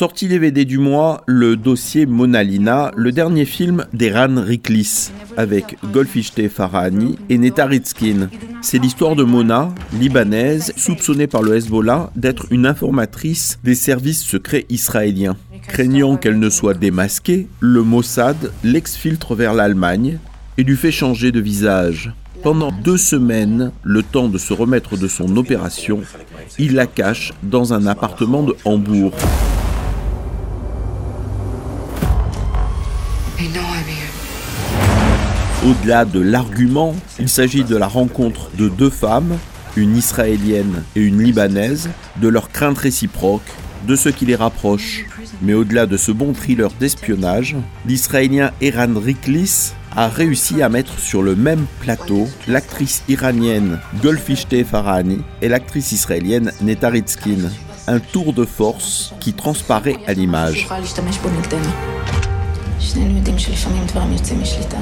Sortie DVD du mois, le dossier Monalina, le dernier film d'Eran Riklis, avec Golfishte Farahani et Neta Ritskin. C'est l'histoire de Mona, libanaise, soupçonnée par le Hezbollah d'être une informatrice des services secrets israéliens. Craignant qu'elle ne soit démasquée, le Mossad l'exfiltre vers l'Allemagne et lui fait changer de visage. Pendant deux semaines, le temps de se remettre de son opération, il la cache dans un appartement de Hambourg. Au-delà de l'argument, il s'agit de la rencontre de deux femmes, une israélienne et une libanaise, de leurs craintes réciproques, de ce qui les rapproche. Mais au-delà de ce bon thriller d'espionnage, l'israélien Eran Riklis a réussi à mettre sur le même plateau l'actrice iranienne Golfishte Farahani et l'actrice israélienne Neta Ritskin. Un tour de force qui transparaît à l'image. שנינו יודעים שלפעמים דברים יוצאים משליטה.